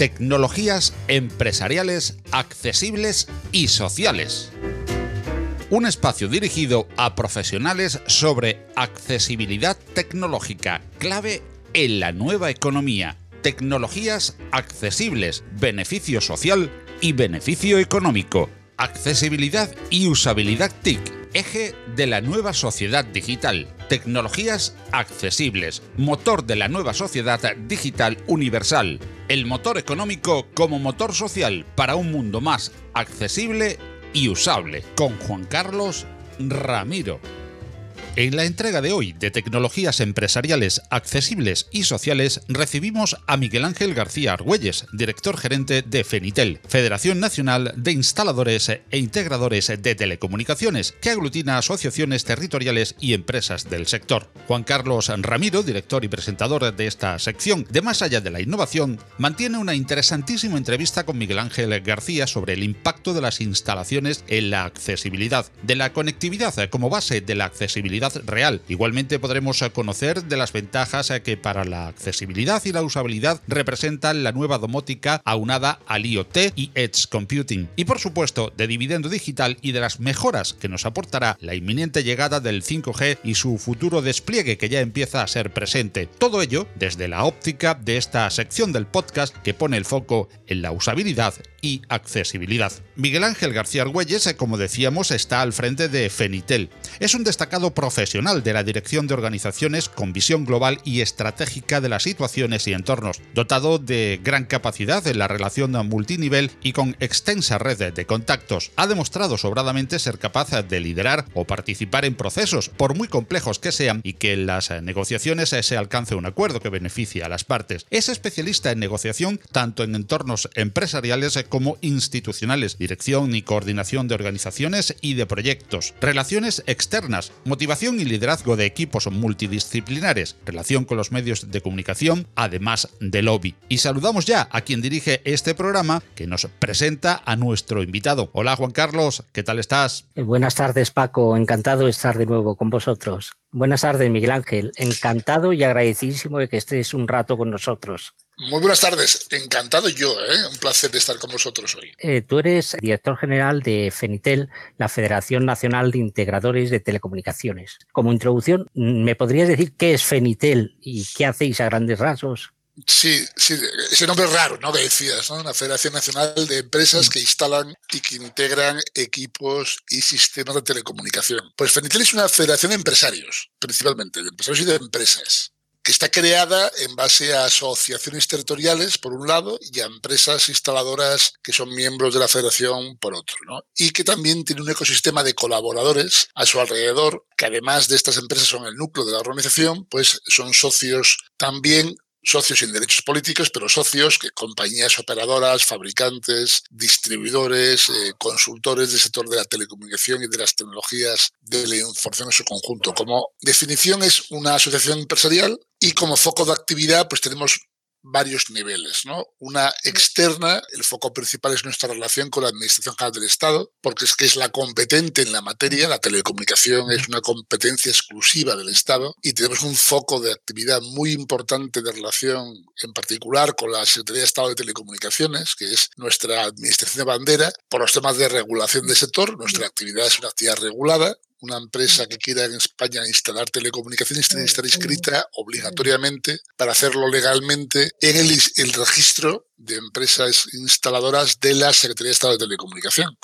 Tecnologías empresariales accesibles y sociales. Un espacio dirigido a profesionales sobre accesibilidad tecnológica, clave en la nueva economía, tecnologías accesibles, beneficio social y beneficio económico, accesibilidad y usabilidad TIC eje de la nueva sociedad digital, tecnologías accesibles, motor de la nueva sociedad digital universal, el motor económico como motor social para un mundo más accesible y usable, con Juan Carlos Ramiro. En la entrega de hoy de Tecnologías Empresariales Accesibles y Sociales recibimos a Miguel Ángel García Argüelles, director gerente de FENITEL, Federación Nacional de Instaladores e Integradores de Telecomunicaciones, que aglutina asociaciones territoriales y empresas del sector. Juan Carlos Ramiro, director y presentador de esta sección de Más allá de la innovación, mantiene una interesantísima entrevista con Miguel Ángel García sobre el impacto de las instalaciones en la accesibilidad, de la conectividad como base de la accesibilidad real. Igualmente podremos conocer de las ventajas que para la accesibilidad y la usabilidad representan la nueva domótica aunada al IoT y Edge Computing. Y por supuesto de dividendo digital y de las mejoras que nos aportará la inminente llegada del 5G y su futuro despliegue que ya empieza a ser presente. Todo ello desde la óptica de esta sección del podcast que pone el foco en la usabilidad y accesibilidad. Miguel Ángel García Argüelles, como decíamos, está al frente de Fenitel. Es un destacado profesional de la dirección de organizaciones con visión global y estratégica de las situaciones y entornos, dotado de gran capacidad en la relación multinivel y con extensa red de contactos. Ha demostrado sobradamente ser capaz de liderar o participar en procesos, por muy complejos que sean, y que en las negociaciones se alcance un acuerdo que beneficie a las partes. Es especialista en negociación tanto en entornos empresariales como institucionales, dirección y coordinación de organizaciones y de proyectos, relaciones externas, motivación y liderazgo de equipos multidisciplinares, relación con los medios de comunicación, además de lobby. Y saludamos ya a quien dirige este programa que nos presenta a nuestro invitado. Hola Juan Carlos, ¿qué tal estás? Buenas tardes Paco, encantado de estar de nuevo con vosotros. Buenas tardes Miguel Ángel, encantado y agradecidísimo de que estés un rato con nosotros. Muy buenas tardes, encantado yo, ¿eh? un placer de estar con vosotros hoy. Eh, tú eres director general de FENITEL, la Federación Nacional de Integradores de Telecomunicaciones. Como introducción, ¿me podrías decir qué es FENITEL y qué hacéis a grandes rasgos? Sí, sí, ese nombre es raro, ¿no? Que decías, ¿no? Una Federación Nacional de Empresas que instalan y que integran equipos y sistemas de telecomunicación. Pues FENITEL es una federación de empresarios, principalmente, de empresarios y de empresas que está creada en base a asociaciones territoriales, por un lado, y a empresas instaladoras que son miembros de la federación, por otro, ¿no? Y que también tiene un ecosistema de colaboradores a su alrededor, que además de estas empresas son el núcleo de la organización, pues son socios también socios sin derechos políticos, pero socios que compañías operadoras, fabricantes, distribuidores, eh, consultores del sector de la telecomunicación y de las tecnologías de la información en su conjunto. Como definición es una asociación empresarial y como foco de actividad pues tenemos varios niveles, ¿no? Una externa, el foco principal es nuestra relación con la Administración General del Estado, porque es que es la competente en la materia, la telecomunicación es una competencia exclusiva del Estado y tenemos un foco de actividad muy importante de relación en particular con la Secretaría de Estado de Telecomunicaciones, que es nuestra administración de bandera, por los temas de regulación del sector, nuestra actividad es una actividad regulada, una empresa que quiera en España instalar telecomunicaciones tiene que estar inscrita obligatoriamente para hacerlo legalmente en el, el, registro de empresas instaladoras de la Secretaría de Estado de Telecomunicación.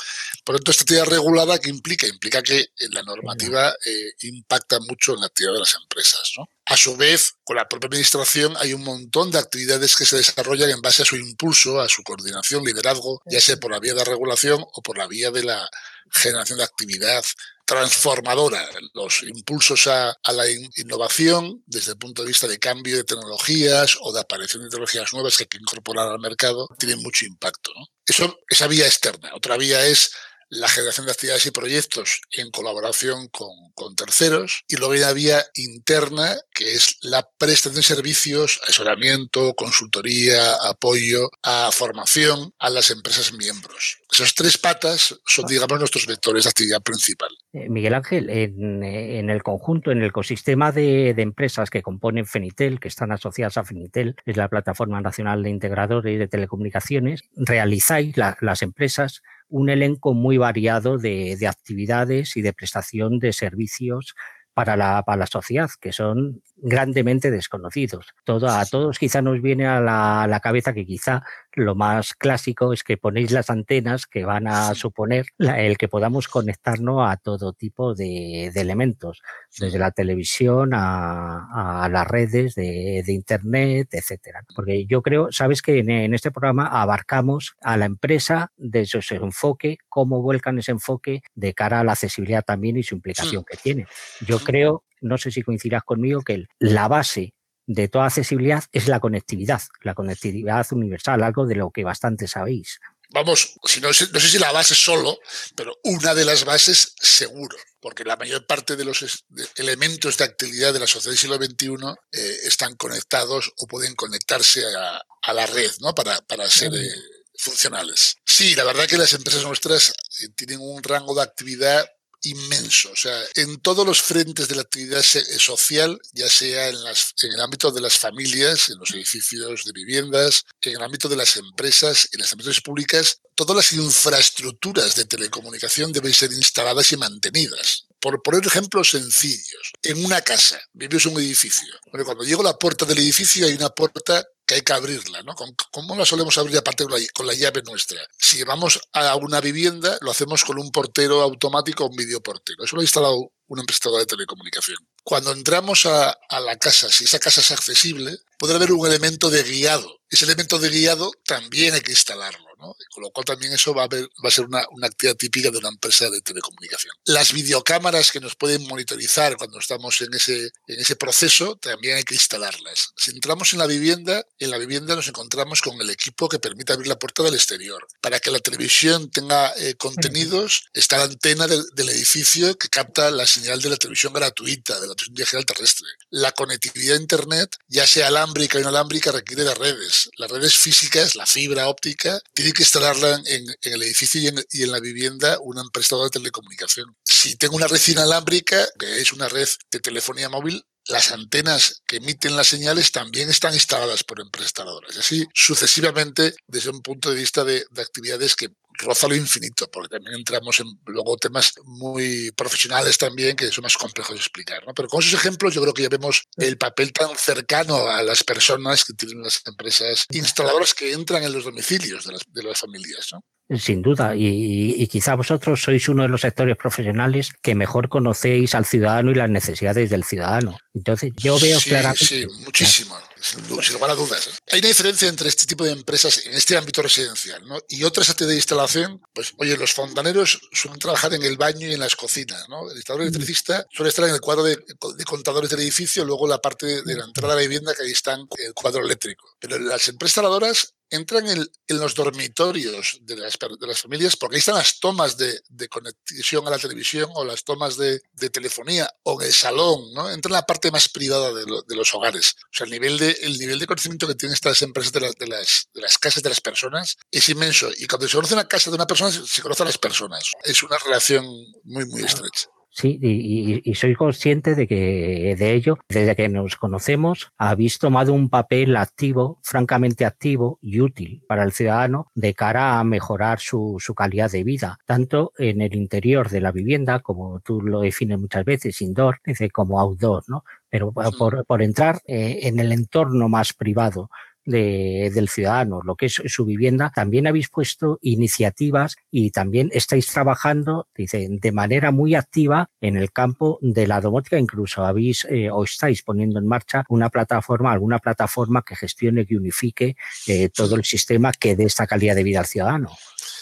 Por lo tanto, esta actividad regulada que implica, implica que la normativa eh, impacta mucho en la actividad de las empresas. ¿no? A su vez, con la propia administración hay un montón de actividades que se desarrollan en base a su impulso, a su coordinación, liderazgo, ya sea por la vía de regulación o por la vía de la generación de actividad transformadora, los impulsos a, la innovación desde el punto de vista de cambio de tecnologías o de aparición de tecnologías nuevas que hay que incorporar al mercado, tienen mucho impacto. Eso, esa vía externa. Otra vía es la generación de actividades y proyectos en colaboración con, terceros. Y luego hay una vía interna que es la prestación de servicios, asesoramiento, consultoría, apoyo, a formación a las empresas miembros. Esas tres patas son, digamos, nuestros vectores de actividad principal. Eh, Miguel Ángel, en, el conjunto, en el ecosistema de, empresas que componen Fenitel, que están asociadas a Fenitel, es la plataforma nacional de integradores de telecomunicaciones, realizáis las empresas un elenco muy variado de, de, actividades y de prestación de servicios para la, para la sociedad, que son grandemente desconocidos. Todo, a todos quizá nos viene a la, la, cabeza que quizá lo más clásico es que ponéis las antenas que van a suponer el que podamos conectarnos a todo tipo de, de elementos, desde la televisión a, a las redes de, de, Internet, etcétera. Porque yo creo, sabes que en, en, este programa abarcamos a la empresa desde su enfoque, cómo vuelcan ese enfoque de cara a la accesibilidad también y su implicación que tiene. Yo creo no sé si coincidirás conmigo, que la base de toda accesibilidad es la conectividad, la conectividad universal, algo de lo que bastante sabéis. Vamos, si no, no sé si la base solo, pero una de las bases seguro, porque la mayor parte de los elementos de actividad de la sociedad del siglo XXI eh, están conectados o pueden conectarse a, la red, ¿no? Para, para ser eh, funcionales. Sí, la verdad que las empresas nuestras eh, tienen un rango de actividad inmenso. O sea, en todos los frentes de la actividad eh, social, ya sea en, las, en el ámbito de las familias, en los edificios de viviendas, en el ámbito de las empresas, en las empresas públicas, todas las infraestructuras de telecomunicación deben ser instaladas y mantenidas. Por poner ejemplos sencillos, en una casa, vives un edificio. Cuando llego a la puerta del edificio hay una puerta que hay que abrirla, ¿no? ¿Cómo la solemos abrir aparte con la, llave nuestra? Si vamos a una vivienda, lo hacemos con un portero automático o un videoportero. Eso lo ha instalado una empresa de telecomunicación. Cuando entramos a, a, la casa, si esa casa es accesible, podrá haber un elemento de guiado. Ese elemento de guiado también hay que instalarlo. Con lo cual también eso va a, va a ser una, una, actividad típica de una empresa de telecomunicación. Las videocámaras que nos pueden monitorizar cuando estamos en ese, en ese proceso, también hay que instalarlas. Si entramos en la vivienda, en la vivienda nos encontramos con el equipo que permite abrir la puerta del exterior. Para que la televisión tenga eh, contenidos, está la antena del, del edificio que capta la señal de la televisión gratuita, de la televisión digital terrestre. La conectividad a Internet, ya sea alámbrica o inalámbrica, requiere de redes. Las redes físicas, la fibra óptica, que instalarla en, el edificio y en, la vivienda una empresa de telecomunicación. Si tengo una red inalámbrica, que es una red de telefonía móvil, las antenas que emiten las señales también están instaladas por. Y así sucesivamente desde un punto de vista de actividades que roza lo infinito, porque también entramos en luego temas muy profesionales también que son más complejos de explicar. ¿no? Pero con esos ejemplos yo creo que ya vemos el papel tan cercano a las personas que tienen las empresas instaladoras que entran en los domicilios de las, de las familias. ¿no? Sin duda, y, y, quizá vosotros sois uno de los sectores profesionales que mejor conocéis al ciudadano y las necesidades del ciudadano. Entonces, yo veo sí, claramente. Sí, muchísimo, sin lugar a dudas. ¿eh? Hay una diferencia entre este tipo de empresas en este ámbito residencial ¿no? y otras de instalación. Pues, oye, los fontaneros suelen trabajar en el baño y en las cocinas. ¿no? El instalador electricista suele estar en el cuadro de, de contadores del edificio, luego la parte de, de la entrada a la vivienda, que ahí están el cuadro eléctrico. Pero las empresas instaladoras entran en, en, los dormitorios de las, de las, familias porque ahí están las tomas de, de conexión a la televisión o las tomas de, de, telefonía o en el salón, ¿no? Entra en la parte más privada de, lo, de, los hogares. O sea, el nivel de, el nivel de conocimiento que tienen estas empresas de, la, de, las, de las casas de las personas es inmenso. Y cuando se conoce una casa de una persona, se conocen las personas. Es una relación muy, muy estrecha. Sí, y, y, soy consciente de que de ello, desde que nos conocemos, habéis tomado un papel activo, francamente activo y útil para el ciudadano de cara a mejorar su, su calidad de vida, tanto en el interior de la vivienda, como tú lo defines muchas veces, indoor, como outdoor, ¿no? Pero por, por entrar eh, en el entorno más privado, de, del ciudadano, lo que es su vivienda, también habéis puesto iniciativas y también estáis trabajando, dice, de manera muy activa en el campo de la domótica, incluso habéis eh, o estáis poniendo en marcha una plataforma, alguna plataforma que gestione, que unifique eh, todo el sistema que dé esta calidad de vida al ciudadano.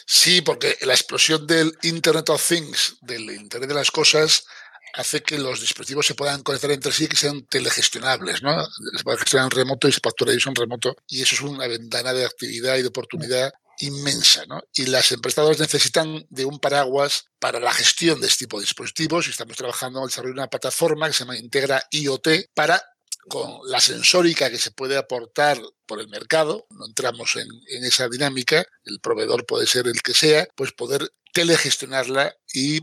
Sí, porque la explosión del Internet of Things, del Internet de las cosas, hace que los dispositivos se puedan conectar entre sí y que sean telegestionables, ¿no? Se puede gestionar en remoto y se actualizar en remoto y eso es una ventana de actividad y de oportunidad inmensa, ¿no? Y las empresas necesitan de un paraguas para la gestión de este tipo de dispositivos y estamos trabajando en el desarrollo de una plataforma que se llama Integra IoT para con la sensórica que se puede aportar por el mercado, no entramos en, en, esa dinámica, el proveedor puede ser el que sea, pues poder telegestionarla y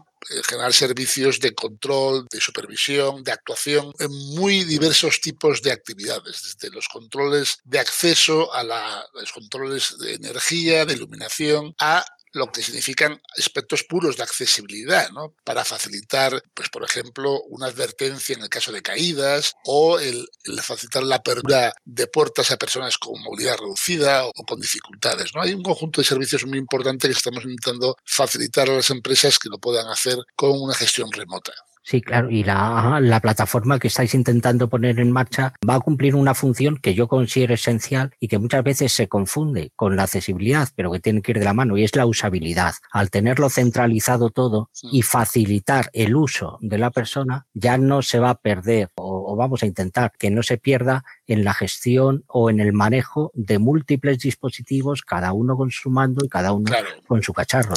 generar servicios de control, de supervisión, de actuación en muy diversos tipos de actividades, desde los controles de acceso a la, los controles de energía, de iluminación, a lo que significan aspectos puros de accesibilidad, ¿no? Para facilitar, pues, por ejemplo, una advertencia en el caso de caídas o el, el, facilitar la apertura de puertas a personas con movilidad reducida o con dificultades, ¿no? Hay un conjunto de servicios muy importante que estamos intentando facilitar a las empresas que lo puedan hacer con una gestión remota. Sí, claro, y la, la, plataforma que estáis intentando poner en marcha va a cumplir una función que yo considero esencial y que muchas veces se confunde con la accesibilidad, pero que tiene que ir de la mano, y es la usabilidad. Al tenerlo centralizado todo y facilitar el uso de la persona, ya no se va a perder, o, o vamos a intentar que no se pierda en la gestión o en el manejo de múltiples dispositivos, cada uno con su mando y cada uno claro. con su cacharro.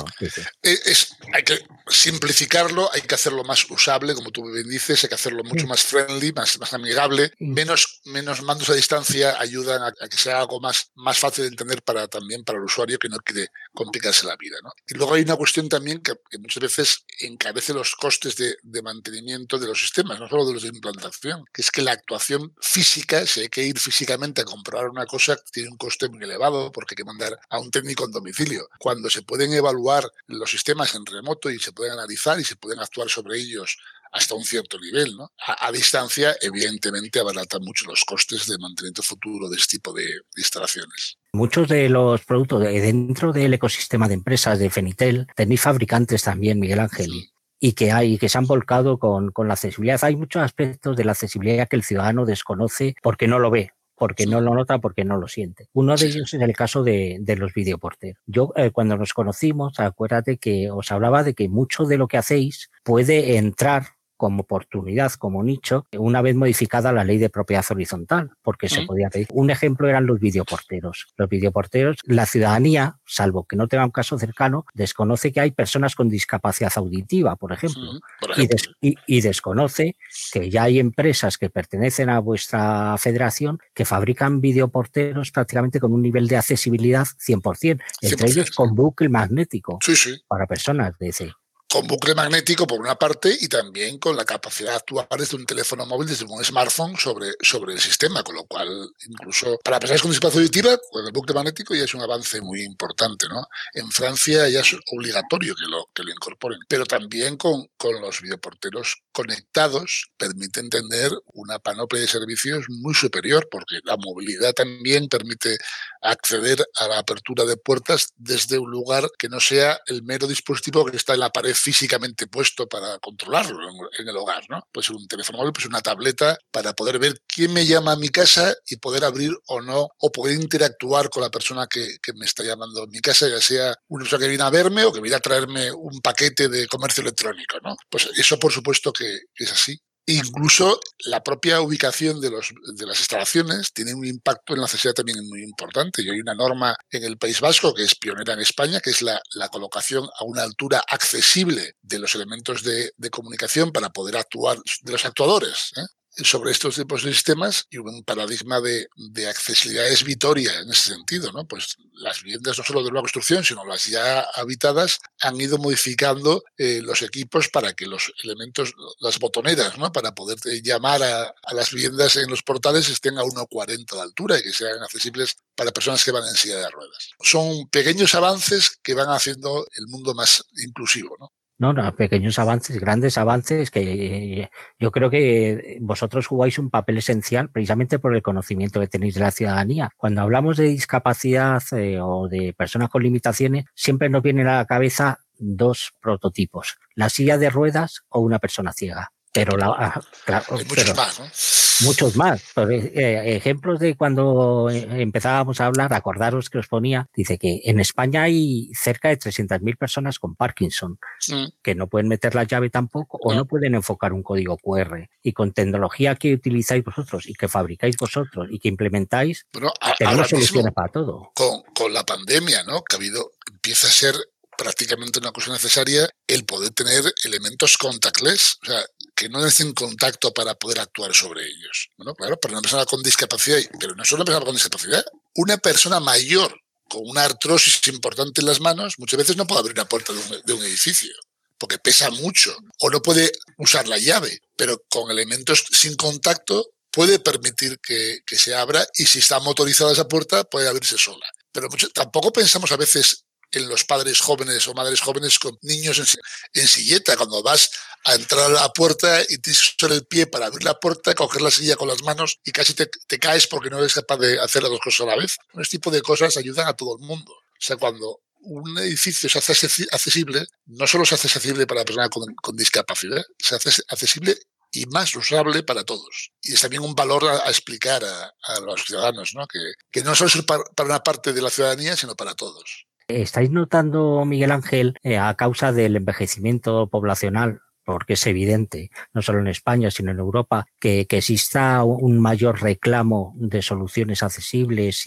Es, hay que simplificarlo, hay que hacerlo más usable, como tú bien dices, hay que hacerlo mucho más friendly, más, más amigable. Menos, menos mandos a distancia ayudan a, a, que sea algo más, más fácil de entender para, también para el usuario que no quiere complicarse la vida. ¿no? Y luego hay una cuestión también que, que muchas veces encarece los costes de, de, mantenimiento de los sistemas, no solo de los de implantación, que es que la actuación física se hay que ir físicamente a comprobar una cosa tiene un coste muy elevado porque hay que mandar a un técnico en domicilio. Cuando se pueden evaluar los sistemas en remoto y se pueden analizar y se pueden actuar sobre ellos hasta un cierto nivel, ¿no? A, a, distancia, evidentemente, abaratan mucho los costes de mantenimiento futuro de este tipo de, instalaciones. Muchos de los productos de dentro del ecosistema de empresas de Fenitel tenéis fabricantes también, Miguel Ángel. Sí y que hay que se han volcado con, con, la accesibilidad. Hay muchos aspectos de la accesibilidad que el ciudadano desconoce porque no lo ve, porque no lo nota, porque no lo siente. Uno de ellos es el caso de, de los videoporteros. Yo, eh, cuando nos conocimos, acuérdate que os hablaba de que mucho de lo que hacéis puede entrar como oportunidad, como nicho, una vez modificada la ley de propiedad horizontal, porque se podía pedir. Un ejemplo eran los videoporteros. Los videoporteros, la ciudadanía, salvo que no tenga un caso cercano, desconoce que hay personas con discapacidad auditiva, por ejemplo, sí, por ejemplo. Y, des y, y, desconoce que ya hay empresas que pertenecen a vuestra federación que fabrican videoporteros prácticamente con un nivel de accesibilidad 100%, entre 100%. ellos con bucle magnético sí, sí. para personas de ese con bucle magnético por una parte y también con la capacidad de actuar desde un teléfono móvil, desde un smartphone sobre, sobre el sistema, con lo cual incluso para personas con discapacidad auditiva, con el bucle magnético ya es un avance muy importante. ¿no? En Francia ya es obligatorio que lo, que lo incorporen, pero también con, con los videoporteros conectados permiten tener una panoplia de servicios muy superior, porque la movilidad también permite acceder a la apertura de puertas desde un lugar que no sea el mero dispositivo que está en la pared físicamente puesto para controlarlo en, en el hogar, ¿no? Puede ser un teléfono móvil, pues una tableta para poder ver quién me llama a mi casa y poder abrir o no, o poder interactuar con la persona que, me está llamando a mi casa, ya sea una persona que viene a verme o que viene a traerme un paquete de comercio electrónico, ¿no? Pues eso por supuesto que es así. Incluso la propia ubicación de, los, de, las instalaciones tiene un impacto en la accesibilidad también muy importante. Y hay una norma en el País Vasco que es pionera en España, que es la, colocación a una altura accesible de los elementos de, de comunicación para poder actuar, de los actuadores. ¿eh? Sobre estos tipos de sistemas y un paradigma de, accesibilidad es Vitoria en ese sentido, ¿no? Pues las viviendas no solo de nueva construcción, sino las ya habitadas han ido modificando eh, los equipos para que los elementos, las botoneras, ¿no? Para poder llamar a, a las viviendas en los portales estén a 1,40 de altura y que sean accesibles para personas que van en silla de ruedas. Son pequeños avances que van haciendo el mundo más inclusivo, ¿no? No, no, pequeños avances, grandes avances que yo creo que vosotros jugáis un papel esencial precisamente por el conocimiento que tenéis de la ciudadanía. Cuando hablamos de discapacidad eh, o de personas con limitaciones, siempre nos viene a la cabeza dos prototipos, la silla de ruedas o una persona ciega. Pero la, claro, Hay muchos pero, más, ¿no? Muchos más. Eh, ejemplos de cuando eh, empezábamos a hablar, acordaros que os ponía, dice que en España hay cerca de 300.000 personas con Parkinson, que no pueden meter la llave tampoco o no pueden enfocar un código QR. Y con tecnología que utilizáis vosotros y que fabricáis vosotros y que implementáis, tenemos soluciones para todo. Con, con la pandemia, ¿no? Que ha habido, empieza a ser prácticamente una cosa necesaria el poder tener elementos contactless, o sea, que no necesiten contacto para poder actuar sobre ellos. Bueno, claro, para una persona con discapacidad, pero no solo una persona con discapacidad, una persona mayor con una artrosis importante en las manos, muchas veces no puede abrir una puerta de un, edificio porque pesa mucho o no puede usar la llave, pero con elementos sin contacto puede permitir que, se abra y si está motorizada esa puerta puede abrirse sola. Pero tampoco pensamos a veces en los padres jóvenes o madres jóvenes con niños en, silleta, cuando vas a entrar a la puerta y tienes que el pie para abrir la puerta, coger la silla con las manos y casi te, caes porque no eres capaz de hacer las dos cosas a la vez. Este tipo de cosas ayudan a todo el mundo. O sea, cuando un edificio se hace accesible, no solo se hace accesible para la persona con, discapacidad, se hace accesible y más usable para todos. Y es también un valor a, explicar a, los ciudadanos, ¿no? Que, que no solo es para, una parte de la ciudadanía, sino para todos. ¿Estáis notando, Miguel Ángel, eh, a causa del envejecimiento poblacional, porque es evidente, no solo en España, sino en Europa, que, exista un mayor reclamo de soluciones accesibles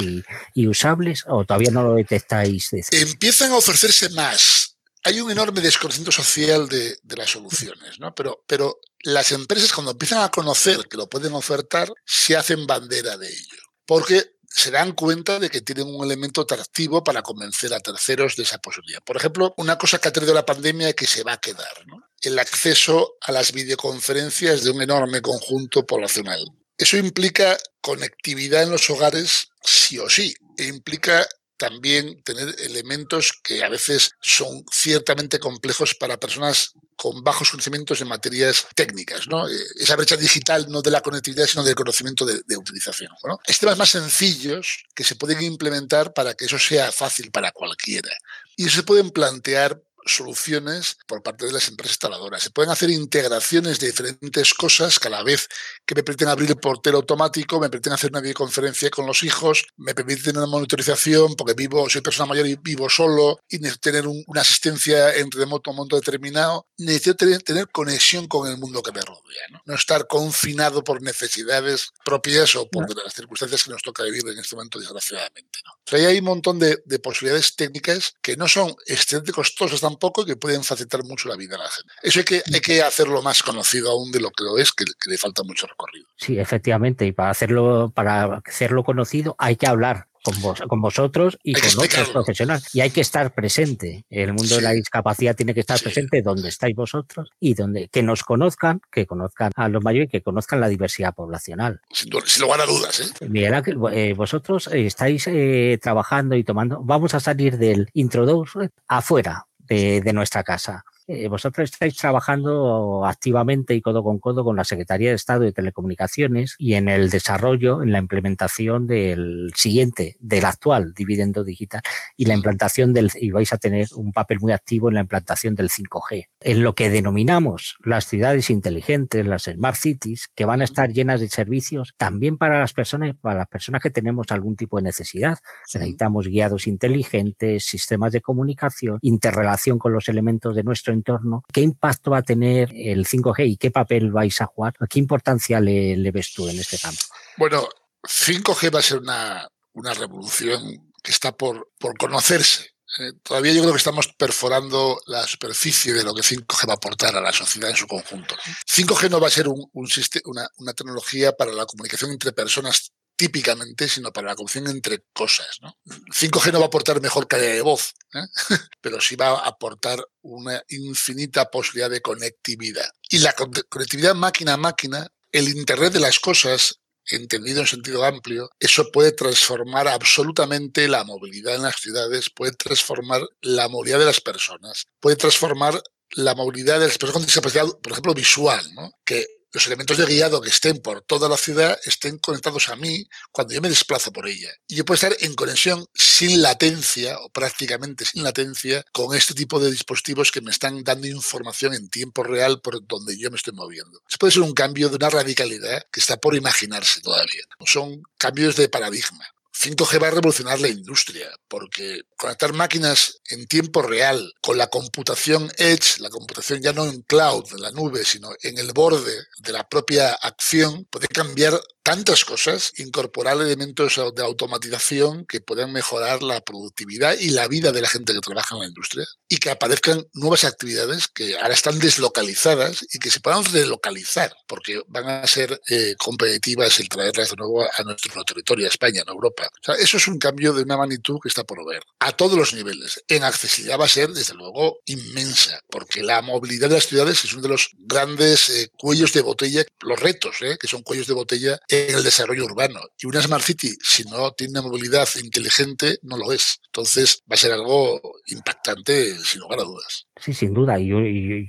y, usables, o todavía no lo detectáis? Empiezan a ofrecerse más. Hay un enorme desconocimiento social de, las soluciones, ¿no? Pero, pero las empresas cuando empiezan a conocer que lo pueden ofertar, se hacen bandera de ello. Porque se dan cuenta de que tienen un elemento atractivo para convencer a terceros de esa posibilidad. Por ejemplo, una cosa que ha traído la pandemia y que se va a quedar, el acceso a las videoconferencias de un enorme conjunto poblacional. Eso implica conectividad en los hogares sí o sí, e implica también tener elementos que a veces son ciertamente complejos para personas con bajos conocimientos en materias técnicas, ¿no? Eh, esa brecha digital no de la conectividad, sino del conocimiento de, utilización. ¿no? Hay temas más sencillos que se pueden implementar para que eso sea fácil para cualquiera. Y se pueden plantear soluciones por parte de las empresas instaladoras. Se pueden hacer integraciones de diferentes cosas que a la vez que me permiten abrir el portero automático, me permiten hacer una videoconferencia con los hijos, me permiten una monitorización porque vivo, soy persona mayor y vivo solo y necesito tener una asistencia en remoto a un momento determinado. Necesito tener, conexión con el mundo que me rodea. ¿no? estar confinado por necesidades propias o por las circunstancias que nos toca vivir en este momento, desgraciadamente. ¿no? Hay un montón de, posibilidades técnicas que no son extremadamente costosas, poco que pueden facilitar mucho la vida a la gente. Eso hay que, hay que hacerlo más conocido aún de lo que lo es, que, le falta mucho recorrido. Sí, efectivamente, y para hacerlo, para hacerlo conocido hay que hablar con, vos, con vosotros y con otros profesionales. Y hay que estar presente. El mundo de la discapacidad tiene que estar presente donde estáis vosotros y donde que nos conozcan, que conozcan a los mayores y que conozcan la diversidad poblacional. Sin, lugar a dudas. ¿eh? Miguel eh, vosotros estáis eh, trabajando y tomando. Vamos a salir del introduce afuera de, nuestra casa. Eh, vosotros estáis trabajando activamente y codo con codo con la Secretaría de Estado de Telecomunicaciones y en el desarrollo, en la implementación del siguiente, del actual dividendo digital y la implantación del, y vais a tener un papel muy activo en la implantación del 5G. En lo que denominamos las ciudades inteligentes, las smart cities, que van a estar llenas de servicios también para las personas, para las personas que tenemos algún tipo de necesidad. Necesitamos guiados inteligentes, sistemas de comunicación, interrelación con los elementos de nuestro entorno, ¿qué impacto va a tener el 5G y qué papel vais a jugar? ¿Qué importancia le, ves tú en este campo? Bueno, 5G va a ser una, una revolución que está por, por conocerse. Eh, todavía yo creo que estamos perforando la superficie de lo que 5G va a aportar a la sociedad en su conjunto. 5G no va a ser un, un una, una, tecnología para la comunicación entre personas típicamente, sino para la conexión entre cosas. ¿no? 5G no va a aportar mejor calidad de voz, ¿eh? pero sí va a aportar una infinita posibilidad de conectividad. Y la conectividad máquina a máquina, el Internet de las cosas, entendido en sentido amplio, eso puede transformar absolutamente la movilidad en las ciudades, puede transformar la movilidad de las personas, puede transformar la movilidad de las personas con discapacidad, por ejemplo, visual, ¿no? que los elementos de guiado que estén por toda la ciudad estén conectados a mí cuando yo me desplazo por ella. Y yo puedo estar en conexión sin latencia o prácticamente sin latencia con este tipo de dispositivos que me están dando información en tiempo real por donde yo me estoy moviendo. Eso puede ser un cambio de una radicalidad que está por imaginarse todavía. Son cambios de paradigma. 5G va a revolucionar la industria, porque conectar máquinas en tiempo real con la computación edge, la computación ya no en cloud, en la nube, sino en el borde de la propia acción, puede cambiar tantas cosas, incorporar elementos de automatización que puedan mejorar la productividad y la vida de la gente que trabaja en la industria y que aparezcan nuevas actividades que ahora están deslocalizadas y que se puedan relocalizar porque van a ser eh, competitivas el traerlas de nuevo a nuestro territorio, a España, a Europa. eso es un cambio de una magnitud que está por ver a todos los niveles. En accesibilidad va a ser, desde luego, inmensa porque la movilidad de las ciudades es uno de los grandes eh, cuellos de botella, los retos, eh, que son cuellos de botella el desarrollo urbano. Y una Smart City, si no tiene movilidad inteligente, no lo es. Entonces va a ser algo impactante, sin lugar a dudas. Sí, sin duda. Y,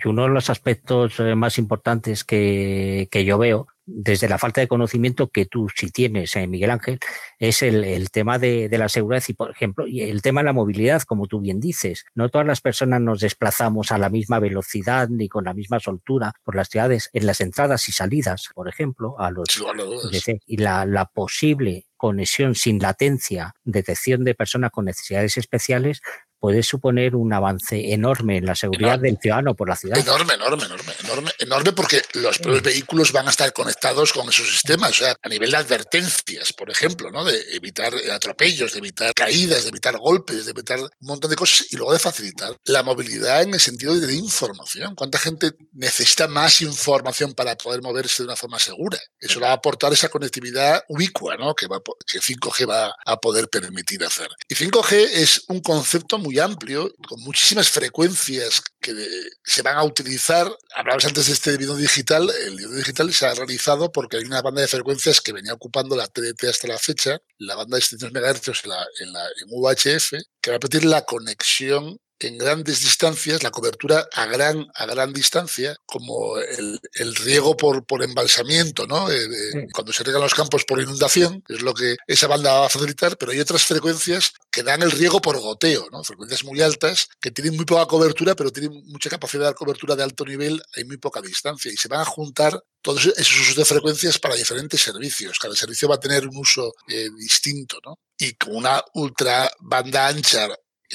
uno de los aspectos eh, más importantes que, que yo veo desde la falta de conocimiento que tú sí tienes, eh, Miguel Ángel, es el, tema de, la seguridad y, por ejemplo, y el tema de la movilidad, como tú bien dices. No todas las personas nos desplazamos a la misma velocidad ni con la misma soltura por las ciudades en las entradas y salidas, por ejemplo, a los y la, la posible conexión sin latencia, detección de personas con necesidades especiales, puede suponer un avance enorme en la seguridad del ciudadano por la ciudad. Enorme, enorme, enorme, enorme, enorme porque los, vehículos van a estar conectados con esos sistemas, o sea, a nivel de advertencias, por ejemplo, ¿no? De evitar atropellos, de evitar caídas, de evitar golpes, de evitar un montón de cosas y luego de facilitar la movilidad en el sentido de información. ¿Cuánta gente necesita más información para poder moverse de una forma segura? Eso va a aportar esa conectividad ubicua, ¿no? Que, va, que 5G va a poder permitir hacer. Y 5G es un concepto muy muy amplio, con muchísimas frecuencias que se van a utilizar. Hablabas antes de este video digital. El video digital se ha realizado porque hay una banda de frecuencias que venía ocupando la TDT hasta la fecha, la banda de 700 MHz en, la, en, la, en UHF, que va a permitir la conexión en grandes distancias, la cobertura a gran, a gran distancia, como el, riego por, por embalsamiento, ¿no? Eh, cuando se riegan los campos por inundación, es lo que esa banda va a facilitar, pero hay otras frecuencias que dan el riego por goteo, ¿no? Frecuencias muy altas que tienen muy poca cobertura, pero tienen mucha capacidad de dar cobertura de alto nivel en muy poca distancia y se van a juntar todos esos usos de frecuencias para diferentes servicios. Cada servicio va a tener un uso eh, distinto, ¿no? Y con una ultra banda ancha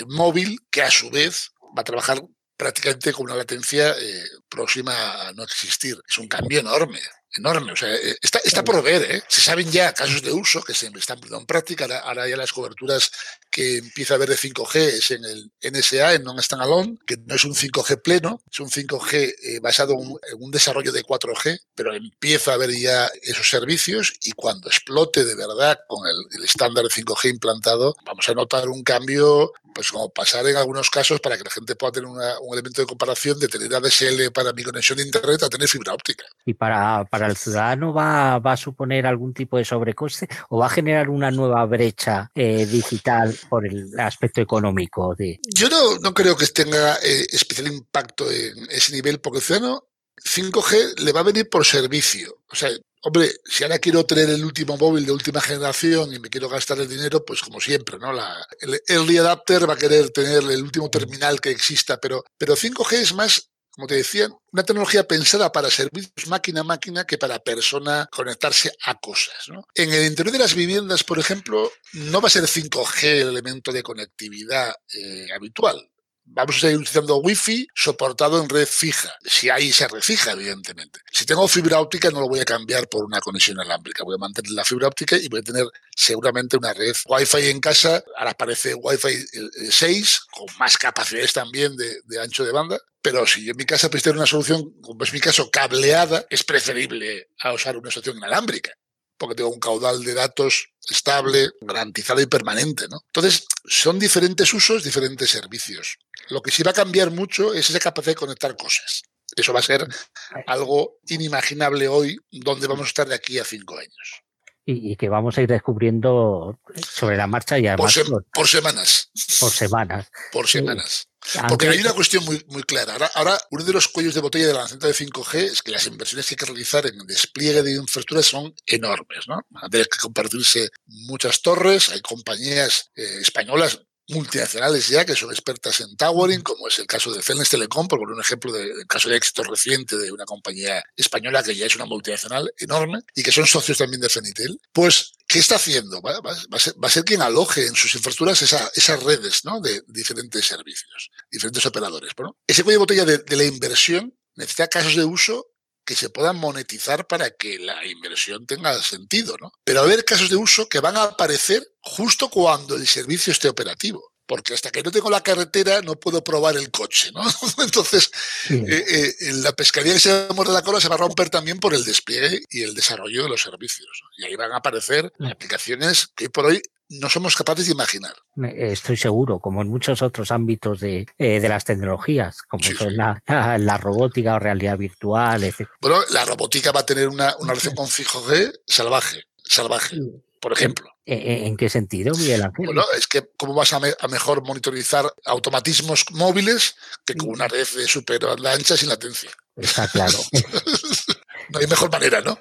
móvil que a su vez va a trabajar prácticamente con una latencia eh, próxima a no existir. Es un cambio enorme enorme. O sea, eh, está, está por ver, ¿eh? Se saben ya casos de uso que se están poniendo en práctica. Ahora, ya las coberturas que empieza a haber de 5G es en el NSA, en Non-Standalone, que no es un 5G pleno, es un 5G eh, basado en un, desarrollo de 4G, pero empieza a haber ya esos servicios y cuando explote de verdad con el, el estándar de 5G implantado, vamos a notar un cambio pues como pasar en algunos casos para que la gente pueda tener un elemento de comparación de tener ADSL para mi conexión de internet a tener fibra óptica. ¿Y para, para el ciudadano va, va a suponer algún tipo de sobrecoste o va a generar una nueva brecha eh, digital por el aspecto económico? De... Yo no, no creo que tenga eh, especial impacto en ese nivel porque el ciudadano 5G le va a venir por servicio. O sea, Hombre, si ahora quiero tener el último móvil de última generación y me quiero gastar el dinero, pues como siempre, ¿no? La, el early adapter va a querer tener el último terminal que exista, pero, pero 5G es más, como te decía, una tecnología pensada para servicios máquina a máquina que para persona conectarse a cosas. En el interior de las viviendas, por ejemplo, no va a ser 5G el elemento de conectividad eh, habitual vamos a seguir utilizando Wi-Fi soportado en red fija, si hay esa red fija, evidentemente. Si tengo fibra óptica, no lo voy a cambiar por una conexión alámbrica. Voy a mantener la fibra óptica y voy a tener seguramente una red Wi-Fi en casa. Ahora aparece Wi-Fi 6, con más capacidades también de, ancho de banda. Pero si yo en mi casa prefiero una solución, como es mi caso, cableada, es preferible a usar una solución inalámbrica porque tengo un caudal de datos estable, garantizado y permanente. ¿no? Entonces, son diferentes usos, diferentes servicios. Lo que sí va a cambiar mucho es esa capacidad de conectar cosas. Eso va a ser algo inimaginable hoy, donde vamos a estar de aquí a cinco años. Y, que vamos a ir descubriendo sobre la marcha y además por, semanas. Por semanas. Por semanas. Porque hay una cuestión muy, muy clara. Ahora, ahora, uno de los cuellos de botella de la lanzamiento de 5G es que las inversiones que hay que realizar en despliegue de infraestructura son enormes. ¿no? Van a tener que compartirse muchas torres. Hay compañías eh, españolas multinacionales ya que son expertas en towering, como es el caso de Celnes Telecom, por un ejemplo de, caso de éxito reciente de una compañía española que ya es una multinacional enorme y que son socios también de Fenitel, pues ¿qué está haciendo? Va, a, ser, quien aloje en sus infraestructuras esas redes ¿no? de diferentes servicios, diferentes operadores. Bueno, ese cuello de botella de, de la inversión necesita casos de uso que se puedan monetizar para que la inversión tenga sentido, ¿no? Pero a haber casos de uso que van a aparecer justo cuando el servicio esté operativo. Porque hasta que no tengo la carretera no puedo probar el coche, ¿no? Entonces, eh, eh, la pescaría que se muerde la cola se va a romper también por el despliegue y el desarrollo de los servicios. Y ahí van a aparecer aplicaciones que por hoy no somos capaces de imaginar. Estoy seguro, como en muchos otros ámbitos de, eh, de las tecnologías, como son La, la, robótica o realidad virtual, etc. Bueno, la robótica va a tener una, una relación con 5G salvaje, salvaje, por ejemplo. ¿En, qué sentido, Miguel Ángel? Bueno, es que cómo vas a, mejor monitorizar automatismos móviles que con una red de super ancha sin latencia. Está claro. no hay mejor manera, ¿no?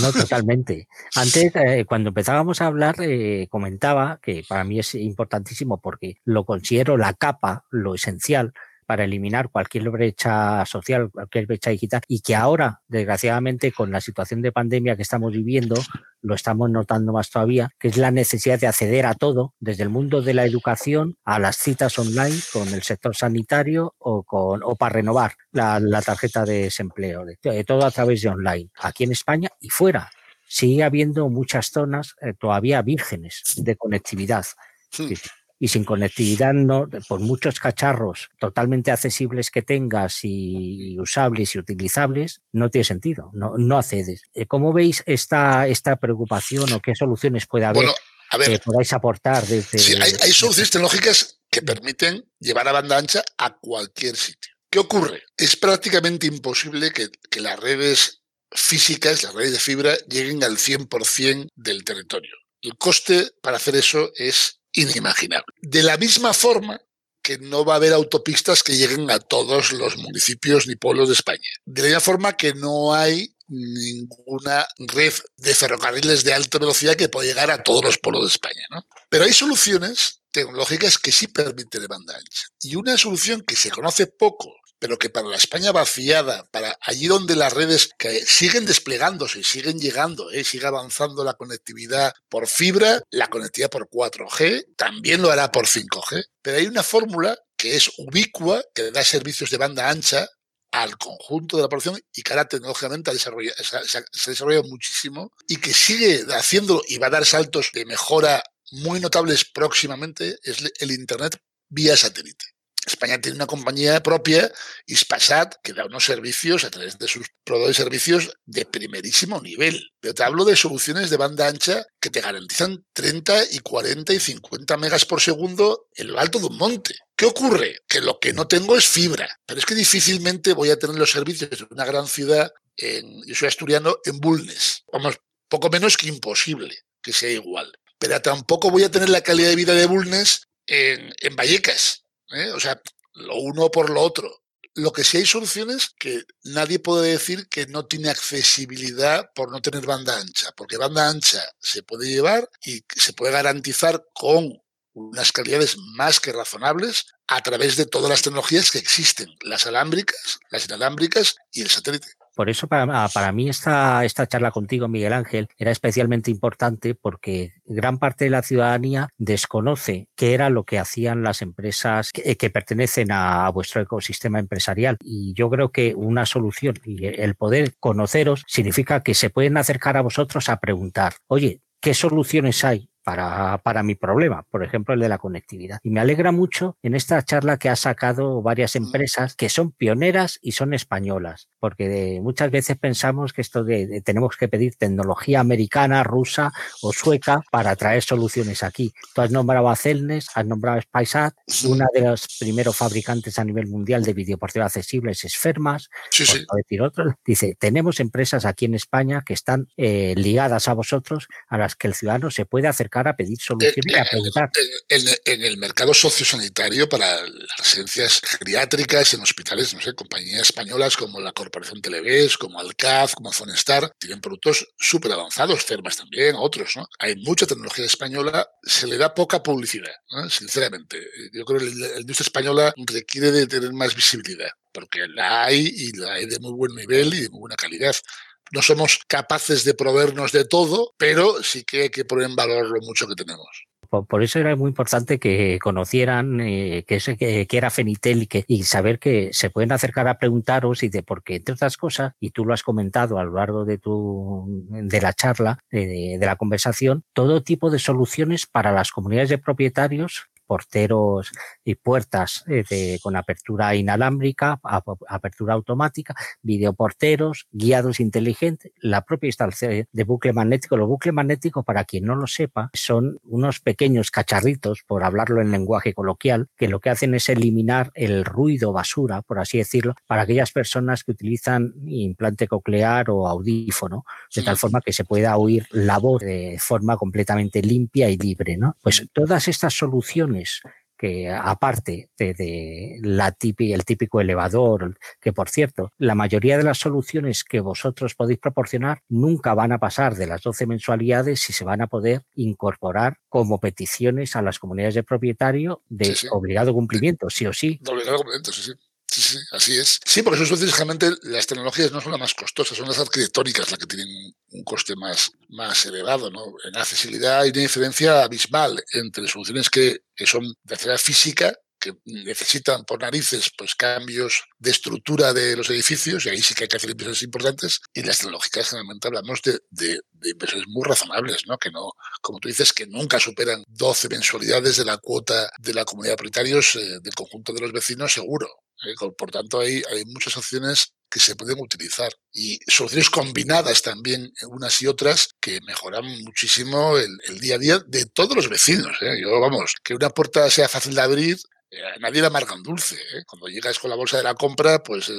No, totalmente. Antes, eh, cuando empezábamos a hablar, eh, comentaba que para mí es importantísimo porque lo considero la capa, lo esencial para eliminar cualquier brecha social, cualquier brecha digital, y que ahora, desgraciadamente, con la situación de pandemia que estamos viviendo, lo estamos notando más todavía, que es la necesidad de acceder a todo, desde el mundo de la educación a las citas online con el sector sanitario o, con, o para renovar la, tarjeta de desempleo, de, todo a través de online, aquí en España y fuera. Sigue habiendo muchas zonas eh, todavía vírgenes de conectividad y sin conectividad, no, por muchos cacharros totalmente accesibles que tengas y usables y utilizables, no tiene sentido, no, no accedes. Eh, ¿Cómo veis esta, esta preocupación o qué soluciones puede haber que podáis aportar? Desde, sí, hay, hay soluciones tecnológicas que permiten llevar a banda ancha a cualquier sitio. ¿Qué ocurre? Es prácticamente imposible que, que las redes físicas, las redes de fibra, lleguen al 100% del territorio. El coste para hacer eso es inimaginable. De la misma forma que no va a haber autopistas que lleguen a todos los municipios ni pueblos de España. De la misma forma que no hay ninguna red de ferrocarriles de alta velocidad que pueda llegar a todos los pueblos de España. ¿no? Pero hay soluciones tecnológicas que sí permiten banda ancha. Y una solución que se conoce poco pero que para la España vaciada, para allí donde las redes que siguen desplegándose siguen llegando, ¿eh? sigue avanzando la conectividad por fibra, la conectividad por 4G, también lo hará por 5G. Pero hay una fórmula que es ubicua, que da servicios de banda ancha al conjunto de la población y que ahora tecnológicamente se, se desarrolla muchísimo y que sigue haciendo y va a dar saltos de mejora muy notables próximamente, es el Internet vía satélite. España tiene una compañía propia, Ispasat, que da unos servicios a través de sus proveedores de servicios de primerísimo nivel. Pero te hablo de soluciones de banda ancha que te garantizan 30 y 40 y 50 megas por segundo en lo alto de un monte. ¿Qué ocurre? Que lo que no tengo es fibra, pero es que difícilmente voy a tener los servicios de una gran ciudad, en, yo soy asturiano, en Bulnes. Vamos, poco menos que imposible que sea igual. Pero tampoco voy a tener la calidad de vida de Bulnes en, en Vallecas ¿eh? O sea, lo uno por lo otro. Lo que sí hay soluciones que nadie puede decir que no tiene accesibilidad por no tener banda ancha, porque banda ancha se puede llevar y se puede garantizar con unas calidades más que razonables a través de todas las tecnologías que existen, las alámbricas, las inalámbricas y el satélite. Por eso para, para mí esta, esta charla contigo, Miguel Ángel, era especialmente importante porque gran parte de la ciudadanía desconoce qué era lo que hacían las empresas que, que pertenecen a, vuestro ecosistema empresarial. Y yo creo que una solución y el poder conoceros significa que se pueden acercar a vosotros a preguntar, oye, ¿qué soluciones hay para, para mi problema, por ejemplo, el de la conectividad. Y me alegra mucho en esta charla que ha sacado varias mm. empresas que son pioneras y son españolas, porque de, muchas veces pensamos que esto de, tenemos que pedir tecnología americana, rusa o sueca para traer soluciones aquí. Tú has nombrado a Celnes, has nombrado a SpiceAt, una de los primeros fabricantes a nivel mundial de videoportero accesibles es Fermas, sí, sí. decir otro. Dice, tenemos empresas aquí en España que están eh, ligadas a vosotros, a las que el ciudadano se puede acercar acercar a pedir soluciones y a preguntar. En, el mercado sociosanitario para las residencias geriátricas en hospitales, no sé, compañías españolas como la Corporación Televes, como Alcaz, como Fonestar, tienen productos súper avanzados, Cermas también, otros, ¿no? Hay mucha tecnología española, se le da poca publicidad, sinceramente. Yo creo que la industria española requiere de tener más visibilidad, porque la hay y la hay de muy buen nivel y de muy buena calidad. No somos capaces de proveernos de todo, pero sí que hay que poner en valor lo mucho que tenemos. Por, eso era muy importante que conocieran eh, que, era Fenitel y, que, saber que se pueden acercar a preguntaros y de porque, entre otras cosas, y tú lo has comentado a lo largo de, tu, de la charla, de la conversación, todo tipo de soluciones para las comunidades de propietarios porteros y puertas eh, con apertura inalámbrica, apertura automática, videoporteros, guiados inteligentes, la propia instalación de bucle magnético. Los bucles magnéticos, para quien no lo sepa, son unos pequeños cacharritos, por hablarlo en lenguaje coloquial, que lo que hacen es eliminar el ruido basura, por así decirlo, para aquellas personas que utilizan implante coclear o audífono, de tal forma que se pueda oír la voz de forma completamente limpia y libre. ¿no? Pues todas estas soluciones que aparte de, la el típico elevador, que por cierto, la mayoría de las soluciones que vosotros podéis proporcionar nunca van a pasar de las 12 mensualidades y se van a poder incorporar como peticiones a las comunidades de propietario de obligado cumplimiento, sí o sí. De obligado cumplimiento, sí, sí. Sí, sí, así es. Sí, porque eso es generalmente las tecnologías no son las más costosas, son las arquitectónicas las que tienen un coste más, más elevado. ¿no? En accesibilidad hay una diferencia abismal entre soluciones que, que son de actividad física que necesitan por narices pues cambios de estructura de los edificios y ahí sí que hay que hacer inversiones importantes y las tecnológicas generalmente hablamos de, de, inversiones muy razonables, ¿no? que no, como tú dices, que nunca superan 12 mensualidades de la cuota de la comunidad de propietarios eh, del conjunto de los vecinos seguro. ¿eh? Por tanto, hay, hay muchas opciones que se pueden utilizar y soluciones combinadas también unas y otras que mejoran muchísimo el, día a día de todos los vecinos. ¿eh? Yo, vamos, que una puerta sea fácil de abrir eh, nadie le amarga un dulce. ¿eh? Cuando llegas con la bolsa de la compra, pues eh,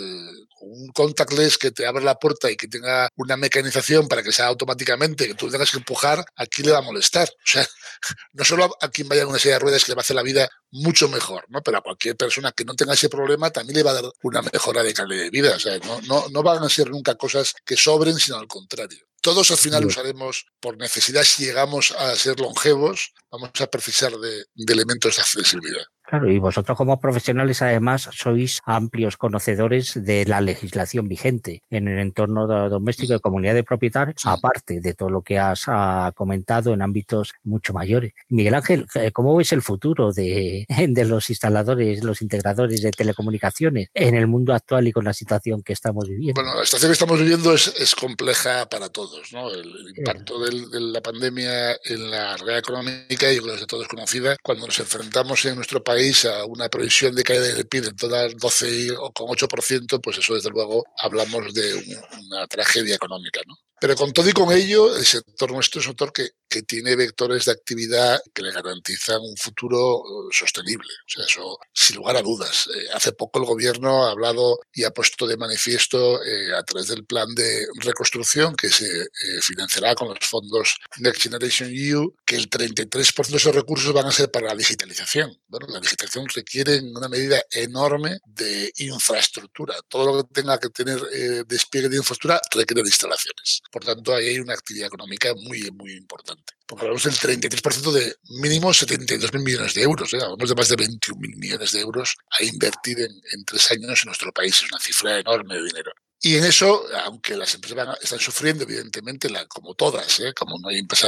un contactless que te abra la puerta y que tenga una mecanización para que sea automáticamente, que tú tengas que empujar, aquí le va a molestar. O sea, no solo a quien vaya en una serie de ruedas que le va a hacer la vida mucho mejor, ¿no? Pero a cualquier persona que no tenga ese problema también le va a dar una mejora de calidad de vida. O sea, no, no, no van a ser nunca cosas que sobren, sino al contrario. Todos al final usaremos por necesidad, si llegamos a ser longevos, vamos a precisar de elementos de accesibilidad. Claro, y vosotros como profesionales además sois amplios conocedores de la legislación vigente en el entorno doméstico de comunidad de propietarios, aparte de todo lo que has ah, comentado en ámbitos mucho mayores. Miguel Ángel, eh, ¿cómo ves el futuro de, de los instaladores, los integradores de telecomunicaciones en el mundo actual y con la situación que estamos viviendo? Bueno, la situación que estamos viviendo es, es compleja para todos. ¿No? El, impacto de la pandemia en la realidad económica, y lo de todos conocida, cuando nos enfrentamos en nuestro país a una previsión de caída del PIB en todas 12 o con 8%, pues eso desde luego hablamos de una tragedia económica. ¿no? Pero con todo y con ello, el sector nuestro es un sector que, que tiene vectores de actividad que le garantizan un futuro eh, sostenible. O sea, eso sin lugar a dudas. Eh, hace poco el gobierno ha hablado y ha puesto de manifiesto eh, a través del plan de reconstrucción que se financiará con los fondos Next Generation EU que el 33% de esos recursos van a ser para la digitalización. Bueno, la digitalización requiere una medida enorme de infraestructura. Todo lo que tenga que tener despliegue de infraestructura requiere de instalaciones. Por tanto, ahí hay una actividad económica muy, muy importante. Porque hablamos del 33% de mínimo 72.000 millones de euros. ¿eh? Hablamos de más de 21.000 millones de euros a invertir en, tres años en nuestro país. Es una cifra enorme de dinero. Y en eso, aunque las empresas están sufriendo, evidentemente, la, como todas, ¿eh? como no hay empresa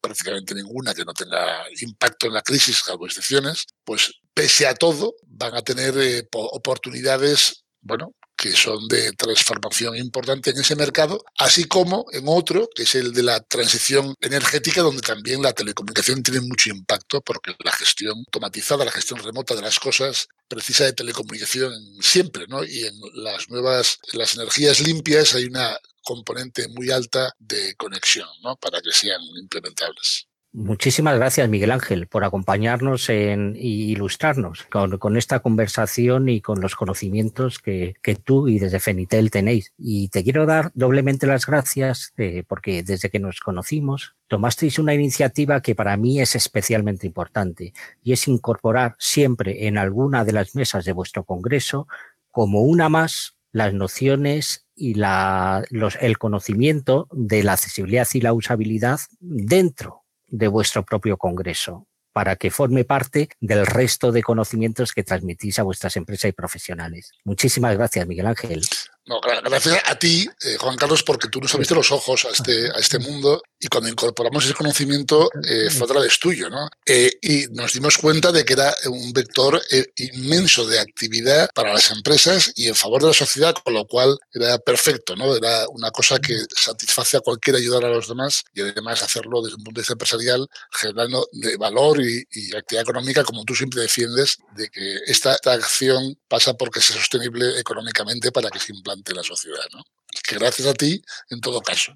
prácticamente ninguna que no tenga impacto en la crisis, salvo excepciones, pues pese a todo, van a tener eh, oportunidades, bueno, que son de transformación importante en ese mercado, así como en otro, que es el de la transición energética, donde también la telecomunicación tiene mucho impacto, porque la gestión automatizada, la gestión remota de las cosas, precisa de telecomunicación siempre, ¿no? Y en las nuevas, las energías limpias hay una componente muy alta de conexión, ¿no? Para que sean implementables. Muchísimas gracias, Miguel Ángel, por acompañarnos en, y ilustrarnos con, esta conversación y con los conocimientos que, tú y desde Fenitel tenéis. Y te quiero dar doblemente las gracias eh, porque desde que nos conocimos tomasteis una iniciativa que para mí es especialmente importante y es incorporar siempre en alguna de las mesas de vuestro Congreso como una más las nociones y la, los, el conocimiento de la accesibilidad y la usabilidad dentro de vuestro propio Congreso para que forme parte del resto de conocimientos que transmitís a vuestras empresas y profesionales. Muchísimas gracias, Miguel Ángel. No, gracias a ti, eh, Juan Carlos, porque tú nos abriste los ojos a este, a este mundo y cuando incorporamos ese conocimiento eh, fue a través tuyo, ¿no? Eh, y nos dimos cuenta de que era un vector inmenso de actividad para las empresas y en favor de la sociedad, con lo cual era perfecto, ¿no? Era una cosa que satisface a cualquiera ayudar a los demás y además hacerlo desde un punto de vista empresarial, generando de valor y, actividad económica, como tú siempre defiendes, de que esta, esta acción pasa porque sea sostenible económicamente para que se implante ante la sociedad. ¿no? Que gracias a ti en todo caso.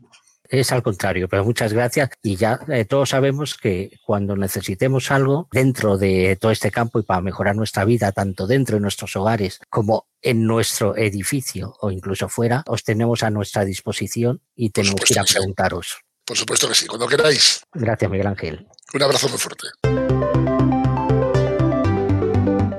Es al contrario, pero muchas gracias. Y ya eh, todos sabemos que cuando necesitemos algo dentro de todo este campo y para mejorar nuestra vida, tanto dentro de nuestros hogares como en nuestro edificio o incluso fuera, os tenemos a nuestra disposición y tenemos que ir a preguntaros. Por supuesto que sí, cuando queráis. Gracias, Miguel Ángel. Un abrazo muy fuerte.